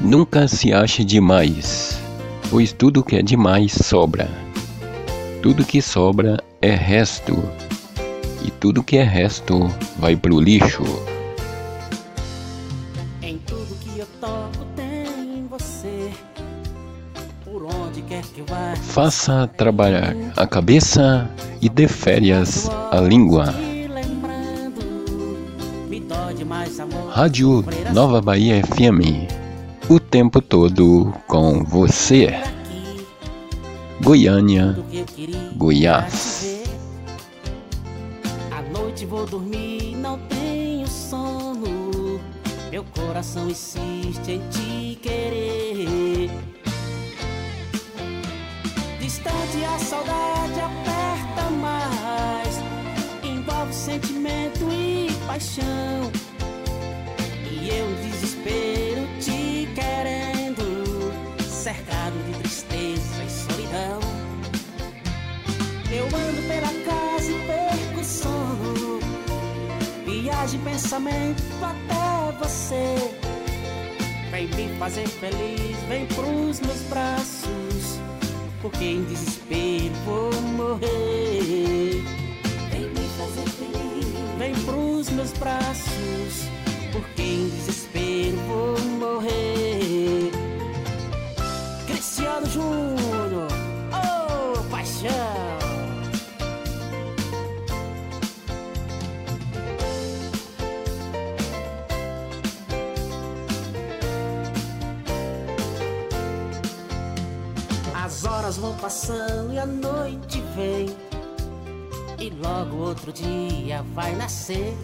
Nunca se ache demais, pois tudo que é demais sobra. Tudo que sobra é resto, e tudo que é resto vai pro lixo. Em tudo que eu toco tem você. Por onde quer que vá. Faça trabalhar a cabeça e dê férias à língua. Rádio Nova Bahia FM. O tempo todo com você. Goiânia, Goiás. À noite vou dormir, não tenho sono. Meu coração insiste em te querer. Distante a saudade aperta mais. Envolve sentimento e paixão. Em pensamento até você. Vem me fazer feliz, vem pros meus braços. Porque em desespero vou morrer. Vem me fazer feliz, vem pros meus braços. Porque em desespero vou morrer. As horas vão passando e a noite vem. E logo outro dia vai nascer.